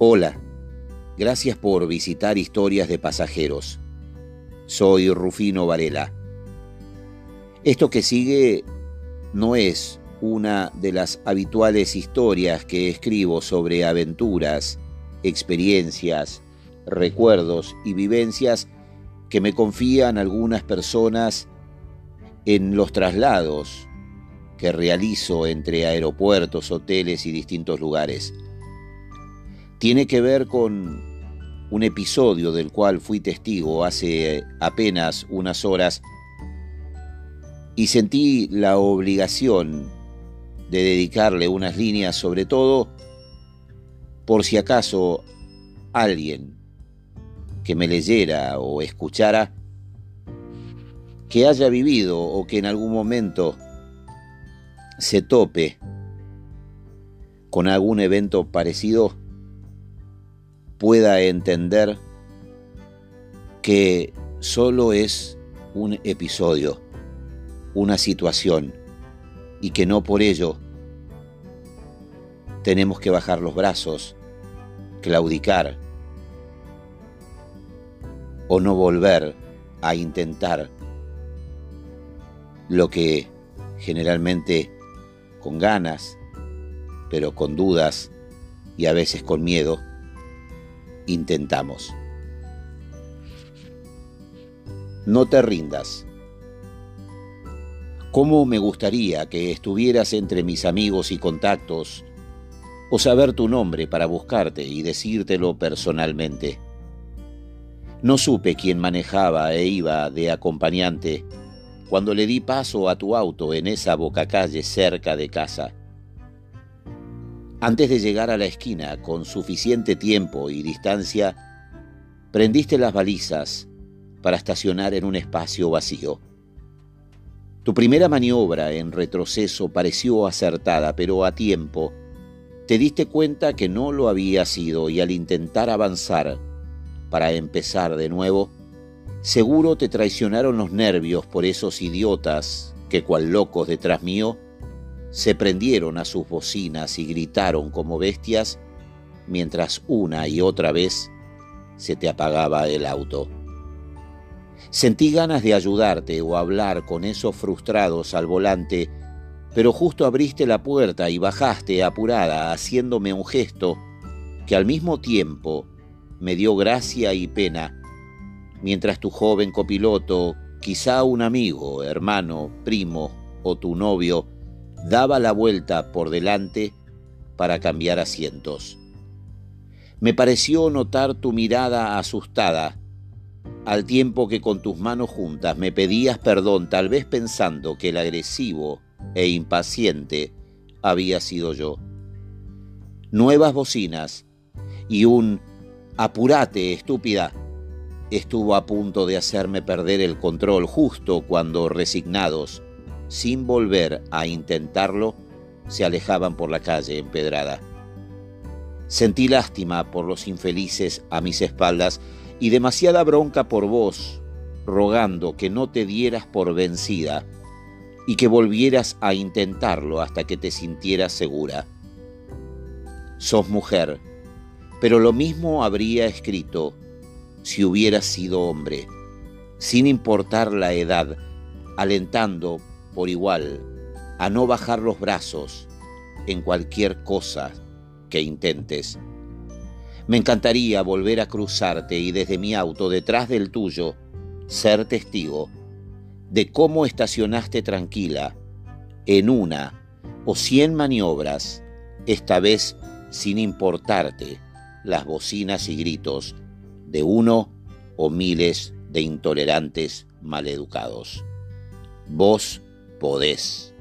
Hola, gracias por visitar Historias de Pasajeros. Soy Rufino Varela. Esto que sigue no es una de las habituales historias que escribo sobre aventuras, experiencias, recuerdos y vivencias que me confían algunas personas en los traslados que realizo entre aeropuertos, hoteles y distintos lugares. Tiene que ver con un episodio del cual fui testigo hace apenas unas horas y sentí la obligación de dedicarle unas líneas sobre todo por si acaso alguien que me leyera o escuchara que haya vivido o que en algún momento se tope con algún evento parecido, pueda entender que solo es un episodio, una situación, y que no por ello tenemos que bajar los brazos, claudicar o no volver a intentar lo que generalmente con ganas, pero con dudas y a veces con miedo, intentamos. No te rindas. ¿Cómo me gustaría que estuvieras entre mis amigos y contactos o saber tu nombre para buscarte y decírtelo personalmente? No supe quién manejaba e iba de acompañante cuando le di paso a tu auto en esa bocacalle cerca de casa. Antes de llegar a la esquina, con suficiente tiempo y distancia, prendiste las balizas para estacionar en un espacio vacío. Tu primera maniobra en retroceso pareció acertada, pero a tiempo te diste cuenta que no lo había sido y al intentar avanzar para empezar de nuevo, Seguro te traicionaron los nervios por esos idiotas que, cual locos detrás mío, se prendieron a sus bocinas y gritaron como bestias mientras una y otra vez se te apagaba el auto. Sentí ganas de ayudarte o hablar con esos frustrados al volante, pero justo abriste la puerta y bajaste apurada haciéndome un gesto que al mismo tiempo me dio gracia y pena mientras tu joven copiloto, quizá un amigo, hermano, primo o tu novio, daba la vuelta por delante para cambiar asientos. Me pareció notar tu mirada asustada, al tiempo que con tus manos juntas me pedías perdón, tal vez pensando que el agresivo e impaciente había sido yo. Nuevas bocinas y un apurate, estúpida, estuvo a punto de hacerme perder el control justo cuando, resignados, sin volver a intentarlo, se alejaban por la calle empedrada. Sentí lástima por los infelices a mis espaldas y demasiada bronca por vos, rogando que no te dieras por vencida y que volvieras a intentarlo hasta que te sintieras segura. Sos mujer, pero lo mismo habría escrito si hubiera sido hombre, sin importar la edad, alentando por igual a no bajar los brazos en cualquier cosa que intentes. Me encantaría volver a cruzarte y desde mi auto detrás del tuyo ser testigo de cómo estacionaste tranquila en una o cien maniobras, esta vez sin importarte las bocinas y gritos de uno o miles de intolerantes maleducados. Vos podés.